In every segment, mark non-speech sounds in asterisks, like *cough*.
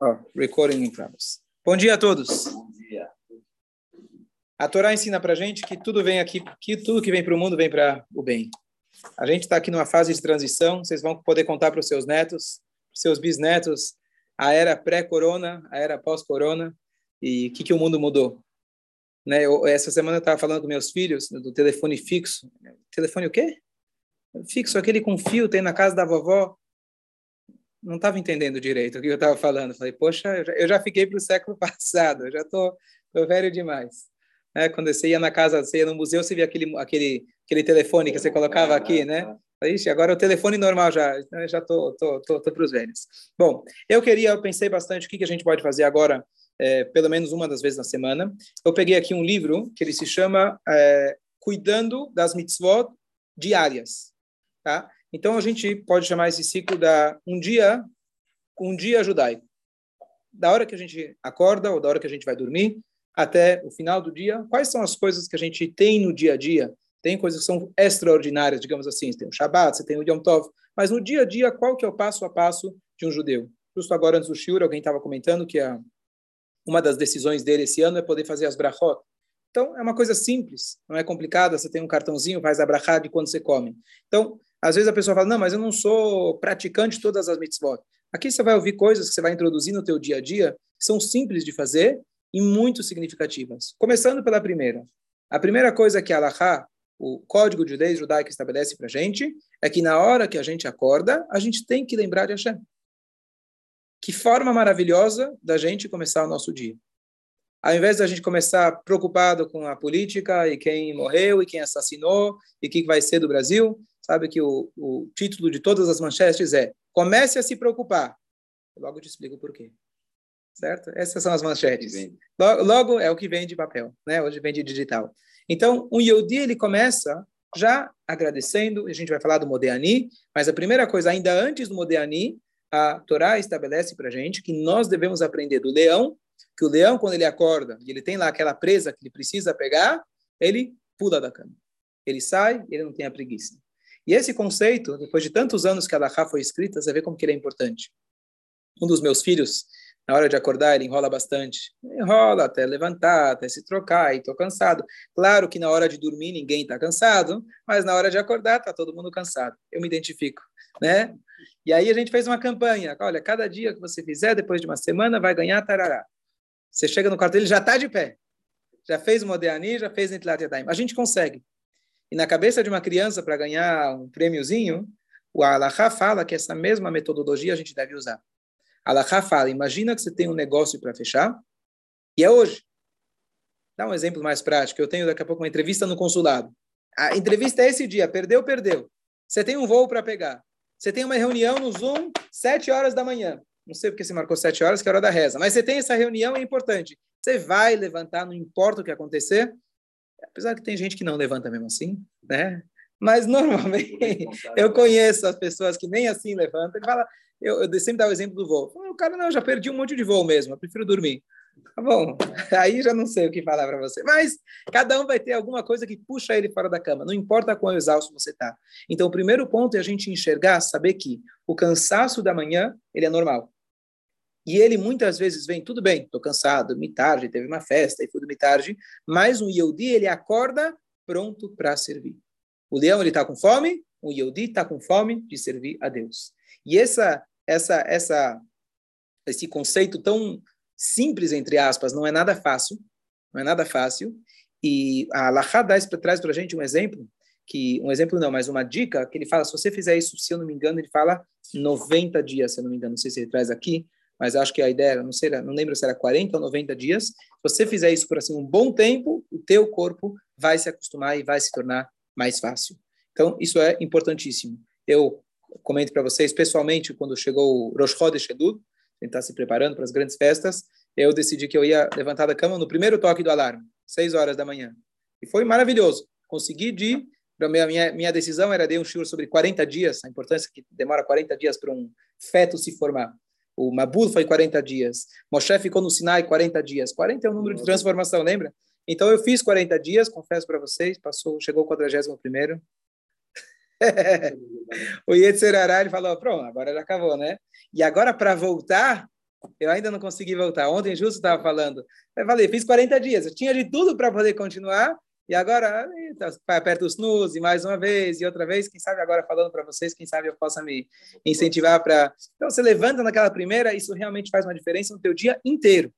Oh, recording in progress. Bom dia a todos. Bom dia. A Torá ensina para gente que tudo vem aqui, que tudo que vem para o mundo vem para o bem. A gente está aqui numa fase de transição. Vocês vão poder contar para os seus netos, seus bisnetos, a era pré-corona, a era pós-corona e o que, que o mundo mudou. Né? Eu, essa semana eu estava falando com meus filhos do telefone fixo. Telefone o quê? Fixo, aquele com fio, tem na casa da vovó não estava entendendo direito o que eu estava falando. Falei, poxa, eu já, fiquei para o século *laughs* passado, eu já estou velho demais. É, quando você ia na casa, você ia no museu, você via aquele, aquele, aquele telefone que você colocava aqui, né? Ixi, agora é o telefone normal já, então já tô, tô, tô, tô para os velhos. Bom, eu queria, eu pensei bastante o que, que a gente pode fazer agora, é, pelo menos uma das vezes na semana. Eu peguei aqui um livro que ele se chama é, Cuidando das Mitzvot Diárias, tá? Então a gente pode chamar esse ciclo da um dia, um dia judaico. Da hora que a gente acorda ou da hora que a gente vai dormir até o final do dia, quais são as coisas que a gente tem no dia a dia? Tem coisas que são extraordinárias, digamos assim, você tem o Shabbat, você tem o Yom Tov, mas no dia a dia, qual que é o passo a passo de um judeu? Justo agora antes do Shiur, alguém estava comentando que a, uma das decisões dele esse ano é poder fazer as brachot. Então, é uma coisa simples, não é complicada, você tem um cartãozinho, faz a brachá de quando você come. Então, às vezes a pessoa fala, não, mas eu não sou praticante de todas as mitzvot. Aqui você vai ouvir coisas que você vai introduzir no teu dia a dia, que são simples de fazer e muito significativas. Começando pela primeira. A primeira coisa que a Allahá, o código de leis judaico estabelece para a gente, é que na hora que a gente acorda, a gente tem que lembrar de Hashem. Que forma maravilhosa da gente começar o nosso dia. Ao invés da gente começar preocupado com a política e quem morreu e quem assassinou e o que vai ser do Brasil, sabe que o, o título de todas as manchetes é Comece a se preocupar. logo te explico por quê. Certo? Essas são as manchetes. Logo, logo, é o que vem de papel, né? Hoje vem de digital. Então, um Yodi, ele começa já agradecendo, a gente vai falar do Modeani, mas a primeira coisa, ainda antes do Modeani, a Torá estabelece para gente que nós devemos aprender do leão, que o leão, quando ele acorda, e ele tem lá aquela presa que ele precisa pegar, ele pula da cama. Ele sai, ele não tem a preguiça. E esse conceito, depois de tantos anos que a Laha foi escrita, você vê como que ele é importante. Um dos meus filhos, na hora de acordar, ele enrola bastante. Enrola até levantar, até se trocar, e estou cansado. Claro que na hora de dormir ninguém está cansado, mas na hora de acordar está todo mundo cansado. Eu me identifico, né? E aí a gente fez uma campanha. Olha, cada dia que você fizer, depois de uma semana, vai ganhar tarará. Você chega no quarto dele, já está de pé. Já fez o Modeani, já fez Nitlat Yadayim. A gente consegue. E na cabeça de uma criança, para ganhar um prêmiozinho, o Alahá fala que essa mesma metodologia a gente deve usar. Alahá fala, imagina que você tem um negócio para fechar, e é hoje. Dá um exemplo mais prático. Eu tenho daqui a pouco uma entrevista no consulado. A entrevista é esse dia, perdeu, perdeu. Você tem um voo para pegar. Você tem uma reunião no Zoom, sete horas da manhã. Não sei porque você marcou sete horas, que é a hora da reza. Mas você tem essa reunião, é importante. Você vai levantar, não importa o que acontecer, Apesar que tem gente que não levanta mesmo assim, né? Mas normalmente eu conheço as pessoas que nem assim levantam. Ele fala, eu, eu sempre dá o exemplo do voo. O cara, não, já perdi um monte de voo mesmo, eu prefiro dormir. Tá bom, *laughs* aí já não sei o que falar para você. Mas cada um vai ter alguma coisa que puxa ele fora da cama, não importa quão exausto você está. Então, o primeiro ponto é a gente enxergar, saber que o cansaço da manhã, ele é normal. E ele muitas vezes vem, tudo bem, estou cansado, dormi tarde, teve uma festa e fui dormir tarde, mas um Yehudi, ele acorda pronto para servir. O leão, ele está com fome, o Yehudi está com fome de servir a Deus. E essa, essa, essa, esse conceito tão simples, entre aspas, não é nada fácil, não é nada fácil, e a Alahá traz para a gente um exemplo, que um exemplo não, mas uma dica, que ele fala, se você fizer isso, se eu não me engano, ele fala 90 dias, se eu não me engano, não sei se ele traz aqui, mas acho que a ideia, não sei, não lembro se era 40 ou 90 dias. Se você fizer isso por assim um bom tempo, o teu corpo vai se acostumar e vai se tornar mais fácil. Então, isso é importantíssimo. Eu comento para vocês, pessoalmente, quando chegou o Rosh Chodesh Elul, gente está se preparando para as grandes festas, eu decidi que eu ia levantar da cama no primeiro toque do alarme, 6 horas da manhã. E foi maravilhoso. Consegui de... Minha, minha, minha decisão era de um shiur sobre 40 dias, a importância que demora 40 dias para um feto se formar. O Mabul foi 40 dias. Moshe ficou no Sinai 40 dias. 40 é o número de transformação, lembra? Então eu fiz 40 dias, confesso para vocês, passou, chegou o 41 primeiro. *laughs* o Yetzirará, ele falou, pronto, agora já acabou, né? E agora para voltar, Eu ainda não consegui voltar. Ontem justo estava falando. Eu falei, fiz 40 dias. Eu tinha de tudo para poder continuar. E agora, tá, perto os nus, e mais uma vez, e outra vez, quem sabe agora falando para vocês, quem sabe eu possa me incentivar para... Então, você levanta naquela primeira, isso realmente faz uma diferença no teu dia inteiro.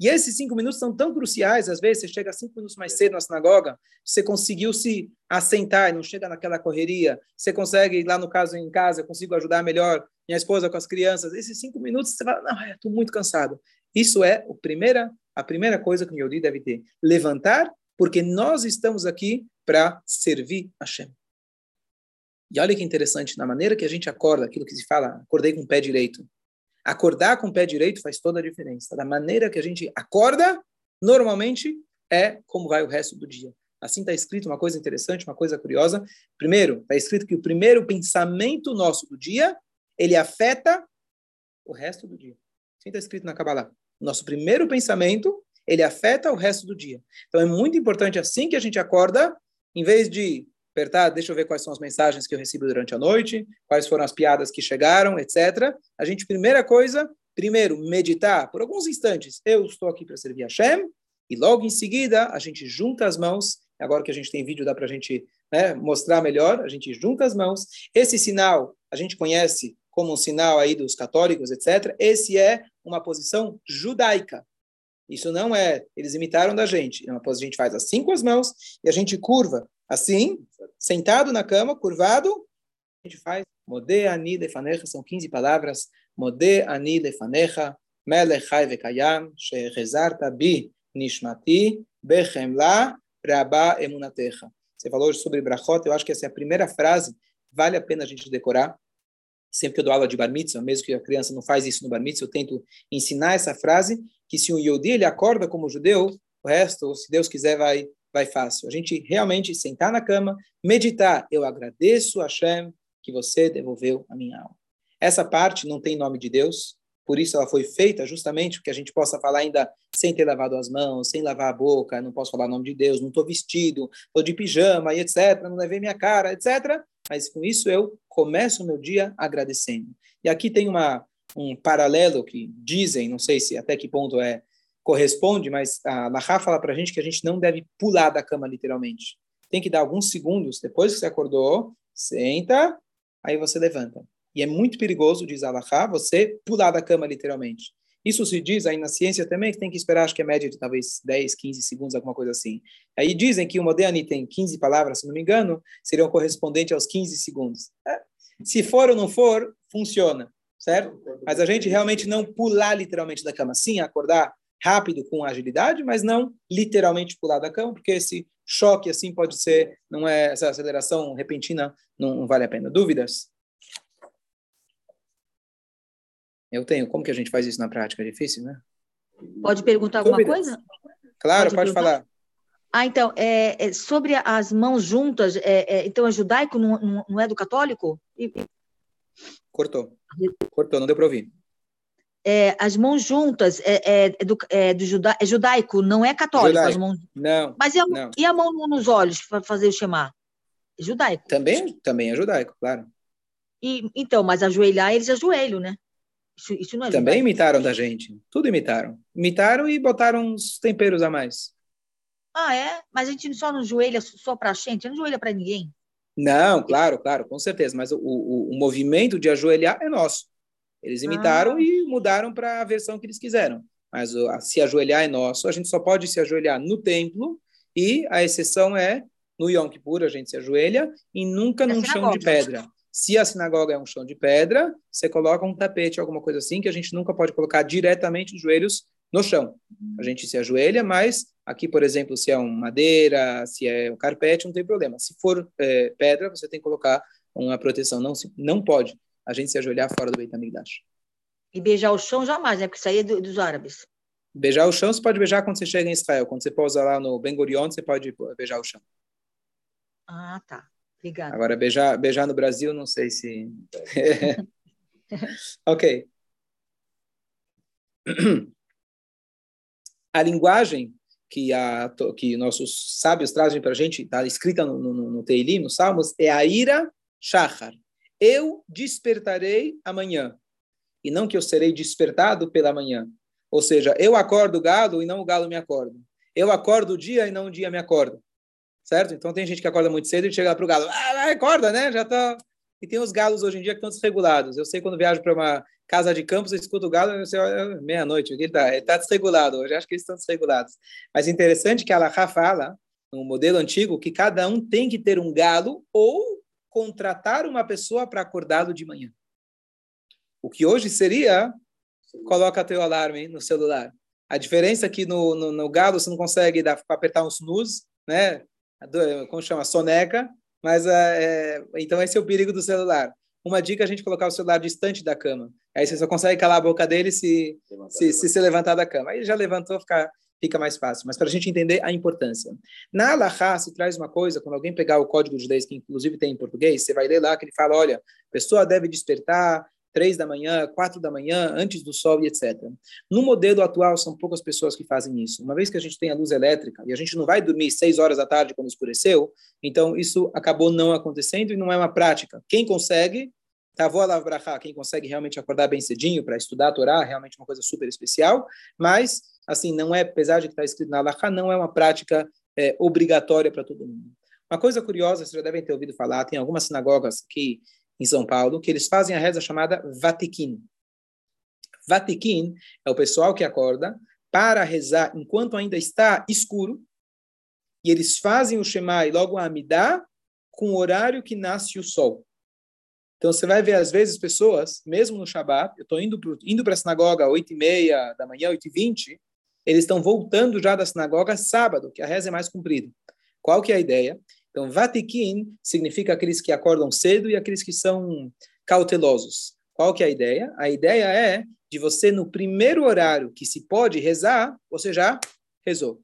E esses cinco minutos são tão cruciais, às vezes você chega cinco minutos mais cedo na sinagoga, você conseguiu se assentar e não chega naquela correria, você consegue, lá no caso em casa, eu consigo ajudar melhor minha esposa com as crianças, esses cinco minutos você fala, não, estou muito cansado. Isso é a primeira, a primeira coisa que o Yodi deve ter. Levantar, porque nós estamos aqui para servir a Hashem. E olha que interessante, na maneira que a gente acorda, aquilo que se fala, acordei com o pé direito. Acordar com o pé direito faz toda a diferença. Da maneira que a gente acorda, normalmente é como vai o resto do dia. Assim está escrito uma coisa interessante, uma coisa curiosa. Primeiro, está escrito que o primeiro pensamento nosso do dia, ele afeta o resto do dia. Assim está escrito na Kabbalah. Nosso primeiro pensamento, ele afeta o resto do dia. Então é muito importante, assim que a gente acorda, em vez de apertar, deixa eu ver quais são as mensagens que eu recebo durante a noite, quais foram as piadas que chegaram, etc. A gente, primeira coisa, primeiro, meditar por alguns instantes. Eu estou aqui para servir a Shem, e logo em seguida, a gente junta as mãos. Agora que a gente tem vídeo, dá para a gente né, mostrar melhor. A gente junta as mãos. Esse sinal a gente conhece como um sinal aí dos católicos, etc. Esse é uma posição judaica. Isso não é, eles imitaram da gente. Uma posição, a gente faz assim com as mãos e a gente curva assim, sentado na cama, curvado, a gente faz Mode ani lefanecha, são 15 palavras. Mode ani lefanecha, melech vekayam, shehezarta bi nishmati, bechemla, rabá emunatecha. Você falou sobre brachot, eu acho que essa é a primeira frase, vale a pena a gente decorar. Sempre que eu dou aula de bar mitzvah, mesmo que a criança não faz isso no bar mitzvah, eu tento ensinar essa frase, que se um Yodi ele acorda como judeu, o resto, se Deus quiser, vai vai fácil. A gente realmente sentar na cama, meditar. Eu agradeço a Hashem que você devolveu a minha alma. Essa parte não tem nome de Deus, por isso ela foi feita justamente porque a gente possa falar ainda sem ter lavado as mãos, sem lavar a boca, não posso falar o nome de Deus, não estou vestido, estou de pijama e etc., não levei minha cara, etc. Mas com isso eu começo o meu dia agradecendo. E aqui tem uma, um paralelo que dizem, não sei se até que ponto é corresponde, mas a Lahá fala para a gente que a gente não deve pular da cama literalmente. Tem que dar alguns segundos depois que você acordou, senta, aí você levanta. E é muito perigoso, diz a Lahá, você pular da cama literalmente. Isso se diz aí na ciência também que tem que esperar, acho que é média de talvez 10, 15 segundos, alguma coisa assim. Aí dizem que o Modéani tem 15 palavras, se não me engano, seriam correspondentes aos 15 segundos. É. Se for ou não for, funciona, certo? Mas a gente realmente não pular literalmente da cama. Sim, acordar rápido com agilidade, mas não literalmente pular da cama, porque esse choque assim pode ser, não é essa aceleração repentina, não, não vale a pena. Dúvidas? Eu tenho. Como que a gente faz isso na prática? É difícil, né? Pode perguntar alguma Dúvidas? coisa? Claro, pode, pode falar. Ah, então, é, é, sobre as mãos juntas, é, é então é judaico, não, não é do católico? Cortou. Cortou, não deu para ouvir é, as mãos juntas é, é, do, é, do juda, é judaico, não é católico. Judaico. As mãos... Não. Mas e a, não. e a mão nos olhos para fazer o chamar? É judaico. Também, também é judaico, claro. E, então, mas ajoelhar, eles ajoelham, né? Isso, isso não é Também judaico. imitaram da gente. Tudo imitaram. Imitaram e botaram uns temperos a mais. Ah, é? Mas a gente só não joelha só para a gente, não joelha para ninguém. Não, claro, claro, com certeza. Mas o, o, o movimento de ajoelhar é nosso. Eles imitaram ah. e mudaram para a versão que eles quiseram. Mas o, se ajoelhar é nosso, a gente só pode se ajoelhar no templo e a exceção é no Yom Kippur a gente se ajoelha e nunca num chão de pedra. Se a sinagoga é um chão de pedra, você coloca um tapete, alguma coisa assim, que a gente nunca pode colocar diretamente os joelhos no chão. A gente se ajoelha, mas aqui, por exemplo, se é uma madeira, se é um carpete, não tem problema. Se for é, pedra, você tem que colocar uma proteção. Não, não pode a gente se ajoelhar fora do Beit HaMikdash. E beijar o chão jamais, né? Porque isso aí é do, dos árabes. Beijar o chão você pode beijar quando você chega em Israel. Quando você pousa lá no Ben Gurion, você pode beijar o chão. Ah, tá. Obrigada. Agora, beijar, beijar no Brasil, não sei se... *laughs* *laughs* ok. A linguagem que, a, que nossos sábios trazem para a gente, está escrita no, no, no Teilim, nos Salmos, é a ira shachar eu despertarei amanhã. e não que eu serei despertado pela manhã. Ou seja, eu acordo o galo e não o galo me acorda. Eu acordo o dia e não o dia me acorda. Certo? Então tem gente que acorda muito cedo e chega para o galo, ah, acorda, né? Já tá. E tem os galos hoje em dia que estão desregulados. Eu sei quando viajo para uma casa de campo, você escuta o galo, você olha, meia-noite, ele está ele tá desregulado. Hoje acho que eles estão desregulados. Mas interessante que a Alaha fala, no modelo antigo, que cada um tem que ter um galo ou contratar uma pessoa para acordá-lo de manhã. O que hoje seria, coloca teu alarme no celular. A diferença é que no, no, no galo você não consegue dar apertar um snooze, né? Como chama? Soneca. Mas é, então esse é o perigo do celular. Uma dica é a gente colocar o celular distante da cama. Aí você só consegue calar a boca dele se se, se, se levantar da cama. Aí já levantou, fica, fica mais fácil. Mas para a gente entender a importância. Na Alaha se traz uma coisa, quando alguém pegar o código de judaísmo, que inclusive tem em português, você vai ler lá que ele fala, olha, a pessoa deve despertar três da manhã, quatro da manhã, antes do sol e etc. No modelo atual, são poucas pessoas que fazem isso. Uma vez que a gente tem a luz elétrica e a gente não vai dormir seis horas da tarde quando escureceu, então isso acabou não acontecendo e não é uma prática. Quem consegue, Tavô Alavbrachá, quem consegue realmente acordar bem cedinho para estudar a Torá, realmente uma coisa super especial, mas, assim, não é, apesar de que está escrito na Alahá, não é uma prática é, obrigatória para todo mundo. Uma coisa curiosa, vocês já devem ter ouvido falar, tem algumas sinagogas que em São Paulo, que eles fazem a reza chamada Vatiquim. Vatiquim é o pessoal que acorda para rezar enquanto ainda está escuro, e eles fazem o Shema e logo a Amidá com o horário que nasce o sol. Então você vai ver, às vezes, pessoas, mesmo no Shabat, eu estou indo para indo a sinagoga às 8 e meia da manhã, 8 e 20, eles estão voltando já da sinagoga sábado, que a reza é mais comprida. Qual que é a ideia? Então, Vatikin significa aqueles que acordam cedo e aqueles que são cautelosos. Qual que é a ideia? A ideia é de você, no primeiro horário que se pode rezar, você já rezou.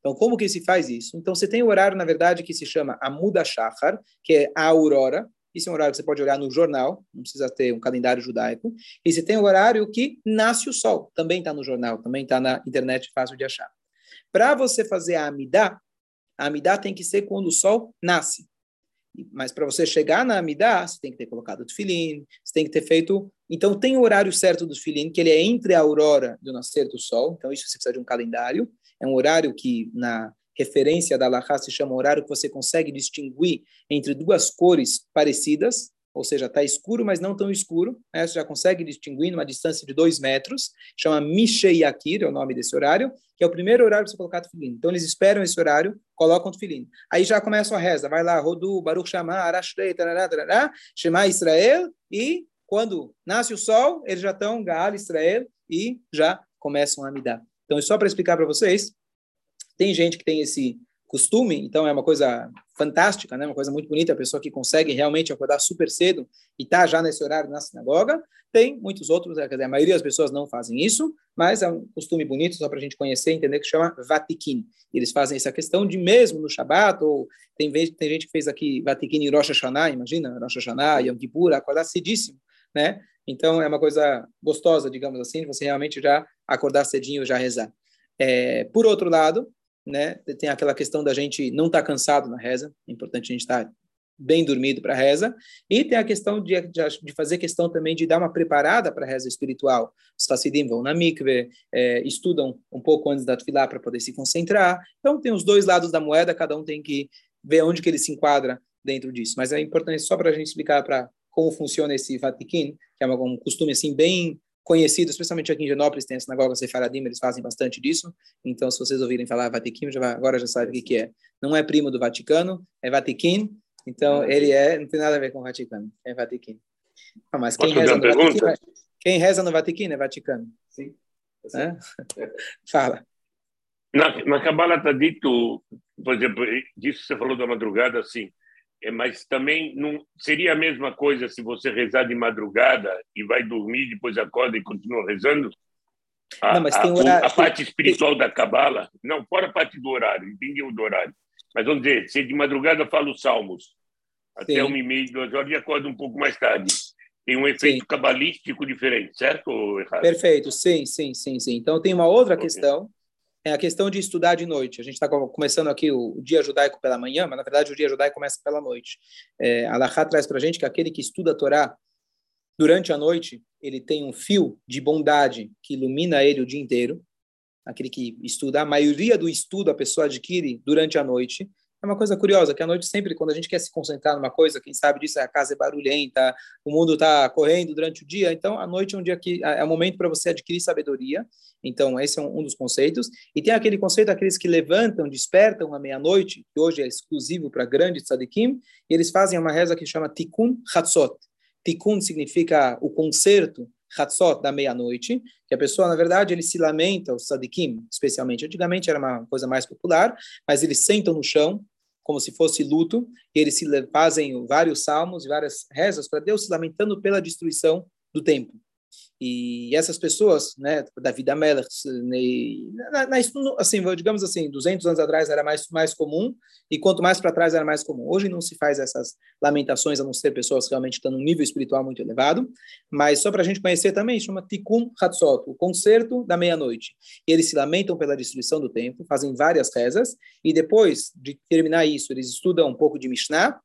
Então, como que se faz isso? Então, você tem o um horário, na verdade, que se chama Amuda Shachar, que é a aurora. Isso é um horário que você pode olhar no jornal, não precisa ter um calendário judaico. E você tem o um horário que nasce o sol, também está no jornal, também está na internet, fácil de achar. Para você fazer a Amidá, a Amidá tem que ser quando o sol nasce. Mas para você chegar na Amidá, você tem que ter colocado o tefilim, você tem que ter feito... Então, tem o horário certo do tefilim, que ele é entre a aurora do nascer do sol. Então, isso você precisa de um calendário. É um horário que, na referência da Laha, se chama horário que você consegue distinguir entre duas cores parecidas ou seja, está escuro, mas não tão escuro. Né? Você já consegue distinguir numa distância de dois metros. Chama Mishei Yakir, é o nome desse horário, que é o primeiro horário para você colocar tefilim. Então, eles esperam esse horário, colocam o tefilim. Aí já começa a reza. Vai lá, Rodu, Baruch Shama, Arashrei, tarará, tarará, Shema Israel, e quando nasce o sol, eles já estão Gaal Israel e já começam a me dar. Então, é só para explicar para vocês, tem gente que tem esse costume, então é uma coisa fantástica, né? uma coisa muito bonita, a pessoa que consegue realmente acordar super cedo e está já nesse horário na sinagoga. Tem muitos outros, quer dizer, a maioria das pessoas não fazem isso, mas é um costume bonito só para a gente conhecer e entender que chama Vatikin. Eles fazem essa questão de mesmo no Shabat, ou tem, tem gente que fez aqui Vatikin em Rosh Hashanah, imagina, Rosh Hashanah, Yom Kippur, acordar cedíssimo, né? Então é uma coisa gostosa, digamos assim, você realmente já acordar cedinho e já rezar. É, por outro lado, né? Tem aquela questão da gente não estar tá cansado na reza, é importante a gente estar tá bem dormido para a reza, e tem a questão de, de, fazer questão também de dar uma preparada para a reza espiritual. Os Hassidim vão na mikve, é, estudam um pouco antes da tefilá para poder se concentrar. Então, tem os dois lados da moeda, cada um tem que ver onde que ele se enquadra dentro disso. Mas é importante só para a gente explicar para como funciona esse Vatikin, que é um costume assim bem conhecido, especialmente aqui em Genópolis, tem a sinagoga Sefaradim, eles fazem bastante disso. Então, se vocês ouvirem falar Vatiquim, já vai, agora já sabe o que, que é. Não é primo do Vaticano, é Vatiquim. Então, ele é, não tem nada a ver com o Vaticano, é Vatiquim. Ah, mas quem reza, Vatiquim, quem reza, no Vaticano é Vaticano. Sim. É? *laughs* Fala. Na, na Kabbalah está dito, por exemplo, disso que você falou da madrugada, assim, mas também não seria a mesma coisa se você rezar de madrugada e vai dormir, depois acorda e continua rezando? A, não, mas tem horário, a, a parte espiritual da cabala, não, fora a parte do horário, entendi o do horário. Mas vamos dizer, se de madrugada fala os salmos, até uma e meia, duas horas e acorda um pouco mais tarde. Tem um efeito sim. cabalístico diferente, certo ou errado? Perfeito, sim, sim, sim, sim. Então tem uma outra okay. questão é a questão de estudar de noite. A gente está começando aqui o, dia judaico pela manhã, mas na verdade o dia judaico começa pela noite. É, Alahá traz para a gente que aquele que estuda a Torá durante a noite, ele tem um fio de bondade que ilumina ele o dia inteiro, aquele que estuda. A maioria do estudo a pessoa adquire durante a noite. É uma coisa curiosa, que à noite sempre, quando a gente quer se concentrar numa coisa, quem sabe disso, a casa é barulhenta, o mundo está correndo durante o dia, então a noite é um dia que é o momento para você adquirir sabedoria. Então esse é um, um, dos conceitos. E tem aquele conceito aqueles que levantam, despertam à meia-noite, que hoje é exclusivo para grandes tzadikim, e eles fazem uma reza que chama Tikkun Hatzot. Tikkun significa o conserto, Hatzot, da meia-noite, que a pessoa, na verdade, ele se lamenta, os sadikim, especialmente. Antigamente era uma coisa mais popular, mas eles sentam no chão, como se fosse luto, e eles fazem vários salmos e várias rezas para Deus, se lamentando pela destruição do templo. E essas pessoas, né, da vida Melech, assim, digamos assim, 200 anos atrás era mais mais comum e quanto mais para trás era mais comum. Hoje não se faz essas lamentações a não ser pessoas realmente estão num nível espiritual muito elevado, mas só para a gente conhecer também, chama Tikkun Hatzot, o concerto da meia-noite. Eles se lamentam pela destruição do templo, fazem várias rezas e depois de terminar isso, eles estudam um pouco de Mishnah,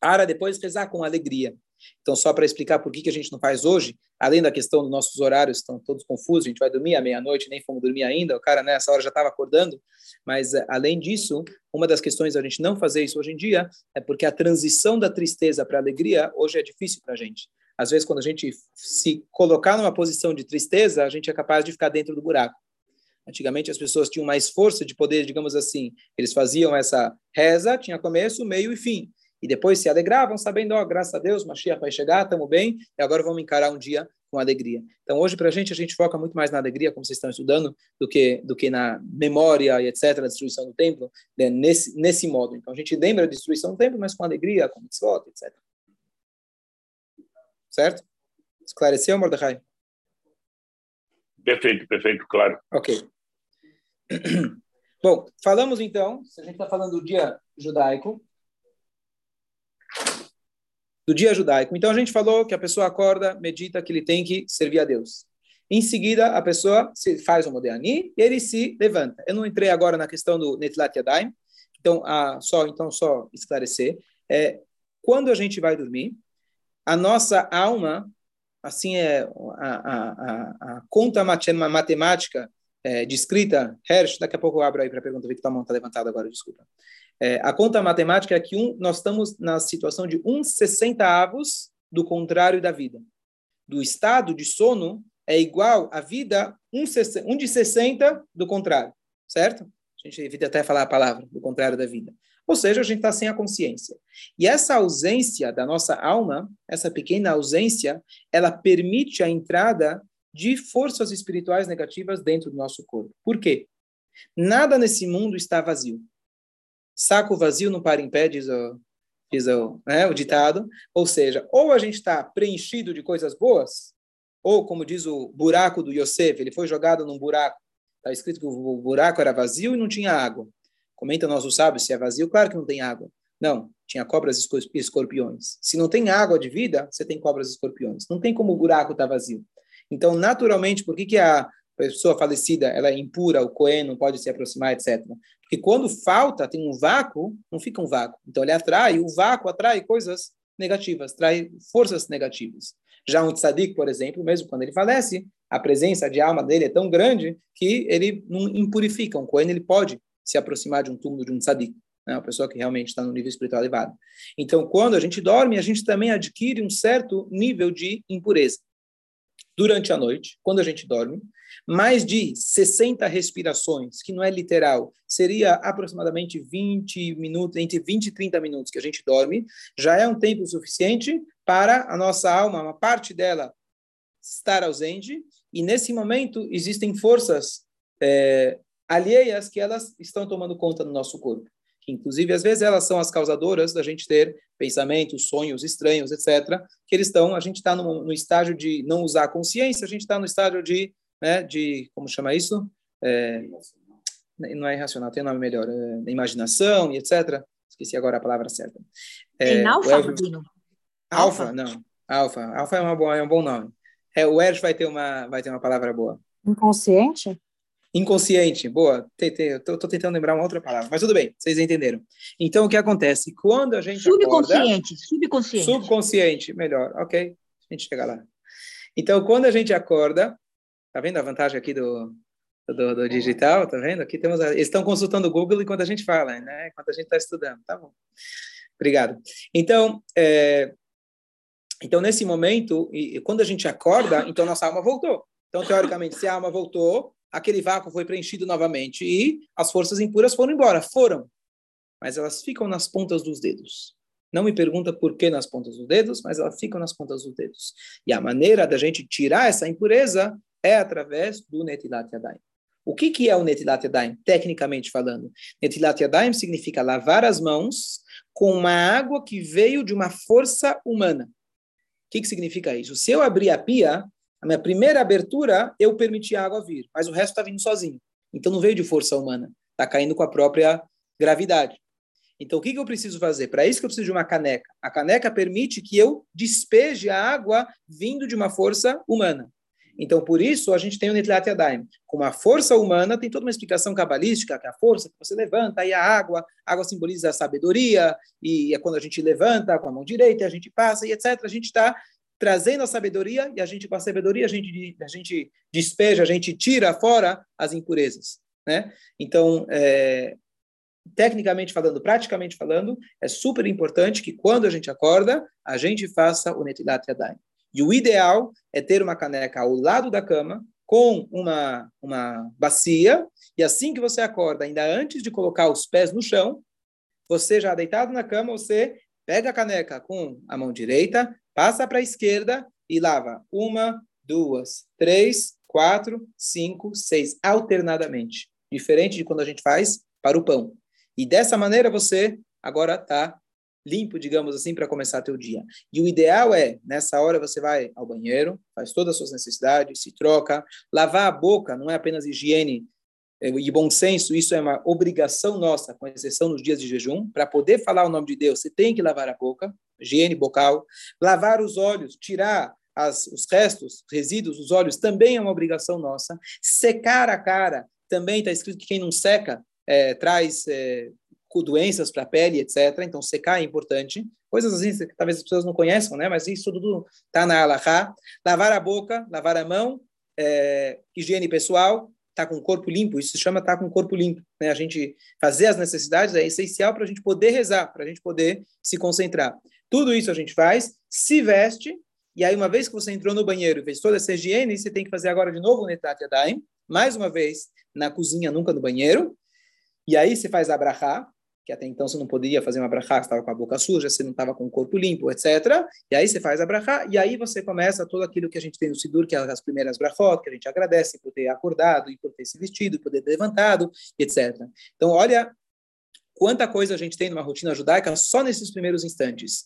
para depois rezar com alegria. Então, só para explicar por que, que a gente não faz hoje, além da questão dos nossos horários, estão todos confusos, a gente vai dormir à meia-noite, nem fomos dormir ainda, o cara nessa hora já estava acordando, mas eh, além disso, uma das questões da gente não fazer isso hoje em dia é porque a transição da tristeza para alegria hoje é difícil para a gente. Às vezes, quando a gente se colocar numa posição de tristeza, a gente é capaz de ficar dentro do buraco. Antigamente as pessoas tinham mais força de poder, digamos assim, eles faziam essa reza, tinha começo, meio e fim e depois se alegravam, sabendo, ó, graças a Deus, Mashiach vai chegar, estamos bem, e agora vamos encarar um dia com alegria. Então, hoje, para a gente, a gente foca muito mais na alegria, como vocês estão estudando, do que, do que na memória e etc., a destruição do templo, né, nesse, nesse modo. Então, a gente lembra a destruição do templo, mas com alegria, com mitzvot, etc. Certo? Esclareceu, Mordecai? Perfeito, perfeito, claro. Ok. *clears throat* Bom, falamos então, se a gente está falando do dia judaico, do dia judaico. Então a gente falou que a pessoa acorda, medita que ele tem que servir a Deus. Em seguida, a pessoa se faz o Modéani e ele se levanta. Eu não entrei agora na questão do Netlat Yadayim, então, ah, só, então só esclarecer. É, quando a gente vai dormir, a nossa alma, assim é a, a, a, a conta matemática é, descrita, Hersh, daqui a pouco eu abro aí para a pergunta, vi que tua mão está levantada agora, desculpa. É, a conta matemática é que um, nós estamos na situação de um avos do contrário da vida. Do estado de sono é igual à vida um, um de 60 do contrário, certo? A gente evita até falar a palavra, do contrário da vida. Ou seja, a gente está sem a consciência. E essa ausência da nossa alma, essa pequena ausência, ela permite a entrada de forças espirituais negativas dentro do nosso corpo. Por quê? Nada nesse mundo está vazio. Saco vazio não para em pé, diz o, diz o, né, o ditado. Ou seja, ou a gente está preenchido de coisas boas, ou, como diz o buraco do Yosef, ele foi jogado num buraco. Está escrito que o buraco era vazio e não tinha água. Comenta nosso sábio, se é vazio, claro que não tem água. Não, tinha cobras e escorpiões. Se não tem água de vida, você tem cobras e escorpiões. Não tem como o buraco estar tá vazio. Então, naturalmente, por que, que a pessoa falecida ela é impura, o Cohen não pode se aproximar, etc. Porque quando falta, tem um vácuo, não fica um vácuo. Então ele atrai, o vácuo atrai coisas negativas, atrai forças negativas. Já um tzadik, por exemplo, mesmo quando ele falece, a presença de alma dele é tão grande que ele não impurifica. Um Kohen ele pode se aproximar de um túmulo de um tzadik, né? uma pessoa que realmente está no nível espiritual elevado. Então, quando a gente dorme, a gente também adquire um certo nível de impureza durante a noite, quando a gente dorme, mais de 60 respirações, que não é literal, seria aproximadamente 20 minutos, entre 20 e 30 minutos que a gente dorme, já é um tempo suficiente para a nossa alma, uma parte dela, estar ausente, e nesse momento existem forças é, alheias que elas estão tomando conta do nosso corpo. Inclusive, às vezes, elas são as causadoras da gente ter pensamentos, sonhos estranhos, etc. Que eles estão, a gente está no, no, estágio de não usar a consciência, a gente está no estágio de, né, de, como chama isso? É, não é irracional, tem um nome melhor, é, imaginação e etc. Esqueci agora a palavra certa. É, alfa, Alfa, não. Alfa, alfa é, uma boa, é um bom nome. É, o Erge vai ter uma, vai ter uma palavra boa. Inconsciente? Inconsciente, boa. Estou tentando lembrar uma outra palavra, mas tudo bem, vocês entenderam. Então, o que acontece? Quando a gente Subconsciente, acorda, subconsciente. Subconsciente, melhor, ok. A gente chega lá. Então, quando a gente acorda, tá vendo a vantagem aqui do, do, do digital? Tá vendo? Aqui temos. A, eles estão consultando o Google enquanto a gente fala, né? Enquanto a gente está estudando. Tá bom. Obrigado. Então, é, então nesse momento, e, e quando a gente acorda, então nossa alma voltou. Então, teoricamente, se a alma voltou, aquele vácuo foi preenchido novamente e as forças impuras foram embora. Foram. Mas elas ficam nas pontas dos dedos. Não me pergunta por que nas pontas dos dedos, mas elas ficam nas pontas dos dedos. E a maneira da gente tirar essa impureza é através do Netilat Yadayim. O que, que é o Netilat Yadayim, tecnicamente falando? Netilat Yadayim significa lavar as mãos com uma água que veio de uma força humana. O que, que significa isso? Se eu abrir a pia, a minha primeira abertura, eu permiti a água vir, mas o resto está vindo sozinho. Então não veio de força humana, está caindo com a própria gravidade. Então, o que, que eu preciso fazer? Para isso que eu preciso de uma caneca. A caneca permite que eu despeje a água vindo de uma força humana. Então, por isso, a gente tem o Netilat Yadayim. Com a força humana, tem toda uma explicação cabalística, que é a força que você levanta, e a água, a água simboliza a sabedoria, e é quando a gente levanta com a mão direita, a gente passa, e etc. A gente está trazendo a sabedoria, e a gente, com a sabedoria, a gente, a gente despeja, a gente tira fora as impurezas. Né? Então, é, tecnicamente falando, praticamente falando, é super importante que quando a gente acorda, a gente faça o Netilat Yadayim. E o ideal é ter uma caneca ao lado da cama, com uma, uma bacia, e assim que você acorda, ainda antes de colocar os pés no chão, você já deitado na cama, você pega a caneca com a mão direita, passa para a esquerda e lava uma, duas, três, quatro, cinco, seis, alternadamente. Diferente de quando a gente faz para o pão. E dessa maneira você agora está limpo, digamos assim, para começar teu dia. E o ideal é, nessa hora você vai ao banheiro, faz todas as suas necessidades, se troca, lavar a boca não é apenas higiene eh, e bom senso, isso é uma obrigação nossa, com exceção nos dias de jejum, para poder falar o nome de Deus, você tem que lavar a boca, higiene bocal, lavar os olhos, tirar as, os restos, resíduos dos olhos, também é uma obrigação nossa, secar a cara, também está escrito que quem não seca é, traz é, doenças para a pele, etc. Então, secar é importante. Coisas assim que talvez as pessoas não conheçam, né? Mas isso tudo está na alahá. Lavar a boca, lavar a mão, é, higiene pessoal, tá com o corpo limpo. Isso se chama estar tá com o corpo limpo. Né? A gente fazer as necessidades é essencial para a gente poder rezar, para a gente poder se concentrar. Tudo isso a gente faz, se veste, e aí uma vez que você entrou no banheiro e fez toda essa higiene, você tem que fazer agora de novo o Netat Yadayim, mais uma vez na cozinha, nunca no banheiro, e aí você faz a brachá, que até então você não podia fazer uma brachá, você estava com a boca suja, você não estava com o corpo limpo, etc. E aí você faz a brachá, e aí você começa tudo aquilo que a gente tem no Sidur, que é as primeiras brachot, que a gente agradece por ter acordado, e por ter se vestido, por ter levantado, etc. Então, olha quanta coisa a gente tem numa rotina judaica só nesses primeiros instantes.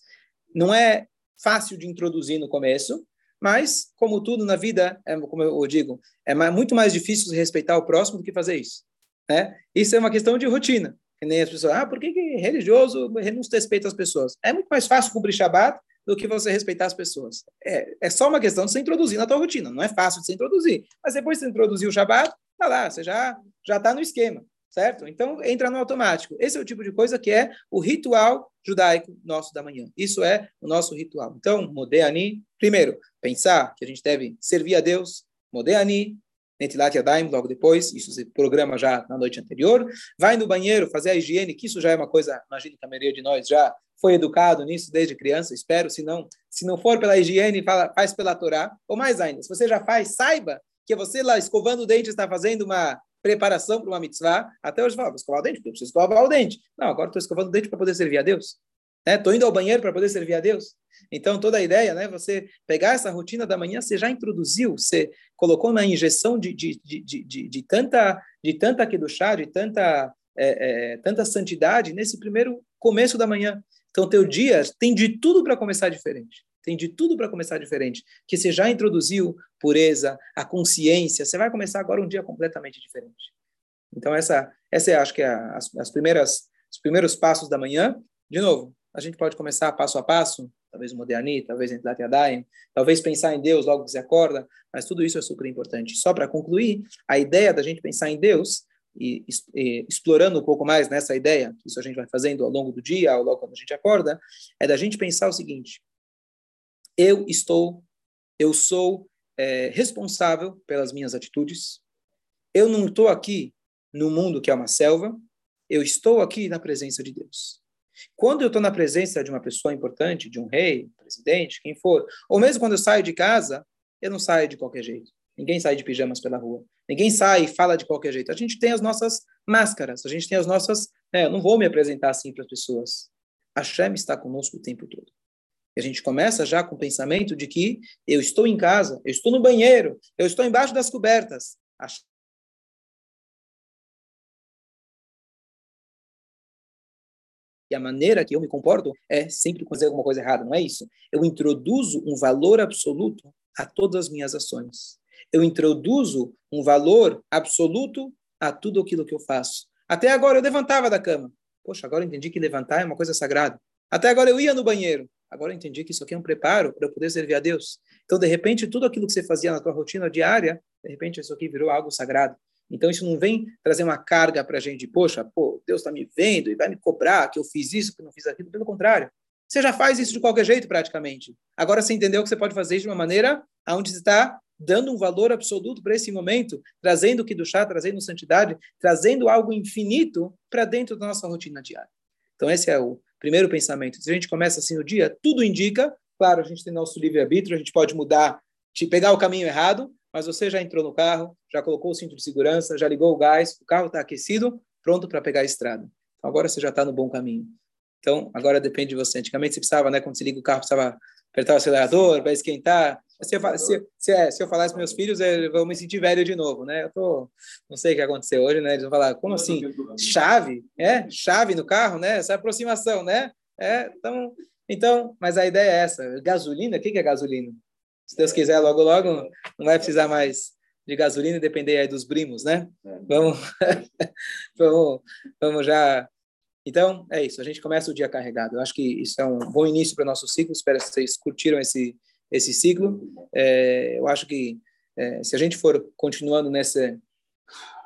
Não é fácil de introduzir no começo, mas, como tudo na vida, é, como eu digo, é muito mais difícil respeitar o próximo do que fazer isso. Né? Isso é uma questão de rotina. Que nem as pessoas, ah, por que, que religioso não respeita as pessoas? É muito mais fácil cumprir Shabat do que você respeitar as pessoas. É, é só uma questão de você introduzir na tua rotina. Não é fácil de se introduzir. Mas depois de você introduzir o Shabat, tá lá, você já já está no esquema, certo? Então entra no automático. Esse é o tipo de coisa que é o ritual judaico nosso da manhã. Isso é o nosso ritual. Então, Modeani, primeiro, pensar que a gente deve servir a Deus. Modeani, Netilat Yadayim, logo depois, isso se programa já na noite anterior. Vai no banheiro fazer a higiene, que isso já é uma coisa, imagino que a maioria de nós já foi educado nisso desde criança, espero, se não, se não for pela higiene, faz pela Torá, ou mais ainda, se você já faz, saiba que você lá escovando o dente está fazendo uma preparação para uma mitzvah, até hoje fala, vou escovar o dente, porque eu preciso escovar o dente. Não, agora estou escovando o dente para poder servir a Deus. Estou né? indo ao banheiro para poder servir a Deus. Então, toda a ideia, né, você pegar essa rotina da manhã, você já introduziu, você colocou uma injeção de, de, de, de, de tanta de tanta chá, de tanta, é, é, tanta santidade nesse primeiro começo da manhã. Então, teu dia tem de tudo para começar diferente. Tem de tudo para começar diferente. Que você já introduziu pureza, a consciência, você vai começar agora um dia completamente diferente. Então, essa, essa é, acho que, é as, as primeiras, os primeiros passos da manhã. De novo, a gente pode começar passo a passo, talvez Moderni, talvez Entilat Yadayim, talvez pensar em Deus logo que você acorda, mas tudo isso é super importante. Só para concluir, a ideia da gente pensar em Deus e, e, explorando um pouco mais nessa ideia, isso a gente vai fazendo ao longo do dia, ao longo quando a gente acorda, é da gente pensar o seguinte: eu estou Eu sou é, responsável pelas minhas atitudes. Eu não estou aqui no mundo que é uma selva. Eu estou aqui na presença de Deus. Quando eu estou na presença de uma pessoa importante, de um rei, presidente, quem for, ou mesmo quando eu saio de casa, eu não saio de qualquer jeito. Ninguém sai de pijamas pela rua. Ninguém sai e fala de qualquer jeito. A gente tem as nossas máscaras, a gente tem as nossas. É, eu não vou me apresentar assim para as pessoas. A Shem está conosco o tempo todo. A gente começa já com o pensamento de que eu estou em casa, eu estou no banheiro, eu estou embaixo das cobertas. E a maneira que eu me comporto é sempre fazer alguma coisa errada, não é isso? Eu introduzo um valor absoluto a todas as minhas ações. Eu introduzo um valor absoluto a tudo aquilo que eu faço. Até agora eu levantava da cama. Poxa, agora eu entendi que levantar é uma coisa sagrada. Até agora eu ia no banheiro. Agora eu entendi que isso aqui é um preparo para eu poder servir a Deus. Então, de repente, tudo aquilo que você fazia na tua rotina diária, de repente isso aqui virou algo sagrado. Então, isso não vem trazer uma carga para a gente, poxa, pô, Deus está me vendo e vai me cobrar que eu fiz isso, que não fiz aquilo. Pelo contrário, você já faz isso de qualquer jeito, praticamente. Agora você entendeu que você pode fazer isso de uma maneira onde você está dando um valor absoluto para esse momento, trazendo o que do chá, trazendo santidade, trazendo algo infinito para dentro da nossa rotina diária. Então, esse é o primeiro pensamento. Se a gente começa assim o dia, tudo indica, claro, a gente tem nosso livre-arbítrio, a gente pode mudar, pegar o caminho errado, mas você já entrou no carro, já colocou o cinto de segurança, já ligou o gás, o carro está aquecido, pronto para pegar a estrada. Então, agora você já está no bom caminho. Então, agora depende de você. Antigamente você precisava, né, quando você liga o carro, precisava apertar o acelerador para esquentar. Se eu, se, se, é, se eu falar isso meus filhos, eles vão me sentir velho de novo, né? Eu tô, não sei o que aconteceu hoje, né? Eles vão falar, como assim? Chave? É? Chave no carro, né? Essa aproximação, né? É, então, então, mas a ideia é essa. Gasolina, o que é gasolina? se Deus quiser, logo, logo, não vai precisar mais de gasolina e depender aí dos primos, né? É. Vamos, *laughs* vamos, vamos já. Então, é isso. A gente começa o dia carregado. Eu acho que isso é um bom início para o nosso ciclo. Espero que vocês curtiram esse, esse ciclo. É, eu acho que é, se a gente for continuando nesse,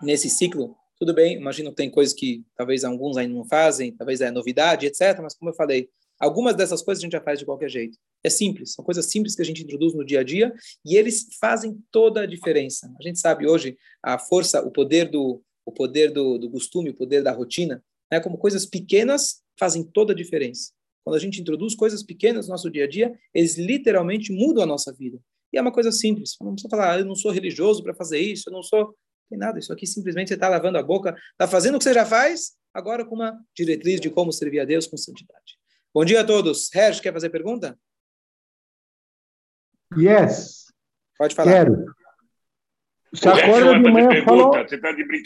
nesse ciclo, tudo bem. Imagino que tem coisas que talvez alguns ainda não fazem, talvez é novidade, etc. Mas, como eu falei, Algumas dessas coisas a gente já faz de qualquer jeito. É simples, são coisas simples que a gente introduz no dia a dia e eles fazem toda a diferença. A gente sabe hoje a força, o poder do, o poder do, do costume, o poder da rotina, né? como coisas pequenas fazem toda a diferença. Quando a gente introduz coisas pequenas no nosso dia a dia, eles literalmente mudam a nossa vida. E é uma coisa simples. Não precisa falar, ah, eu não sou religioso para fazer isso, eu não sou. Não tem nada. Isso aqui simplesmente você está lavando a boca, está fazendo o que você já faz, agora com uma diretriz de como servir a Deus com santidade. Bom dia a todos. Hersh, quer fazer pergunta? Yes. Pode falar. Quero. Você acorda de manhã falou... Você está de brincadeira.